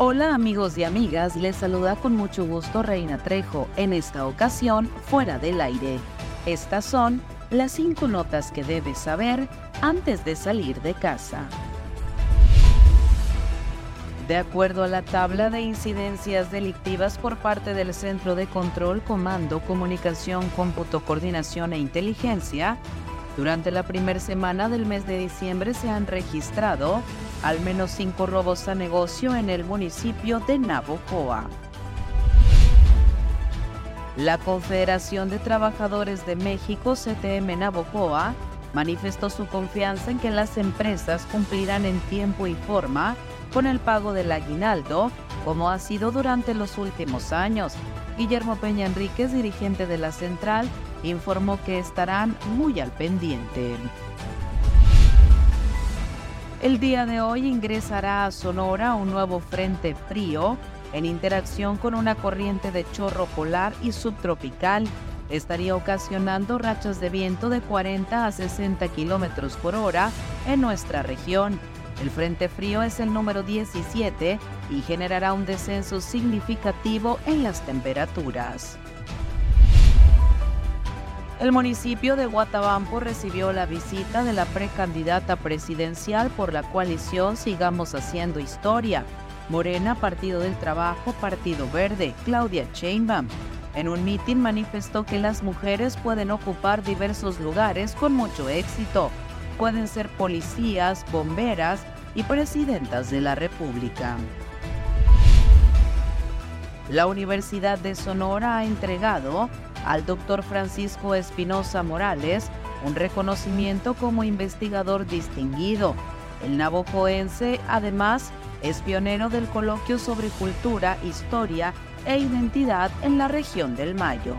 Hola amigos y amigas, les saluda con mucho gusto Reina Trejo, en esta ocasión fuera del aire. Estas son las cinco notas que debes saber antes de salir de casa. De acuerdo a la tabla de incidencias delictivas por parte del Centro de Control, Comando, Comunicación, Cómputo, Coordinación e Inteligencia, durante la primera semana del mes de diciembre se han registrado al menos cinco robos a negocio en el municipio de Navojoa. La Confederación de Trabajadores de México, CTM Navojoa, manifestó su confianza en que las empresas cumplirán en tiempo y forma con el pago del aguinaldo, como ha sido durante los últimos años. Guillermo Peña Enríquez, dirigente de la central, informó que estarán muy al pendiente. El día de hoy ingresará a Sonora un nuevo frente frío en interacción con una corriente de chorro polar y subtropical. Estaría ocasionando rachas de viento de 40 a 60 kilómetros por hora en nuestra región. El frente frío es el número 17 y generará un descenso significativo en las temperaturas. El municipio de Guatabampo recibió la visita de la precandidata presidencial por la coalición Sigamos Haciendo Historia, Morena, Partido del Trabajo, Partido Verde, Claudia Sheinbaum. En un mitin manifestó que las mujeres pueden ocupar diversos lugares con mucho éxito. Pueden ser policías, bomberas y presidentas de la República. La Universidad de Sonora ha entregado al doctor Francisco Espinosa Morales un reconocimiento como investigador distinguido. El navojoense, además, es pionero del coloquio sobre cultura, historia e identidad en la región del Mayo.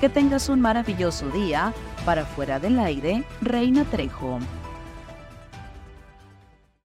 Que tengas un maravilloso día. Para fuera del aire, Reina Trejo.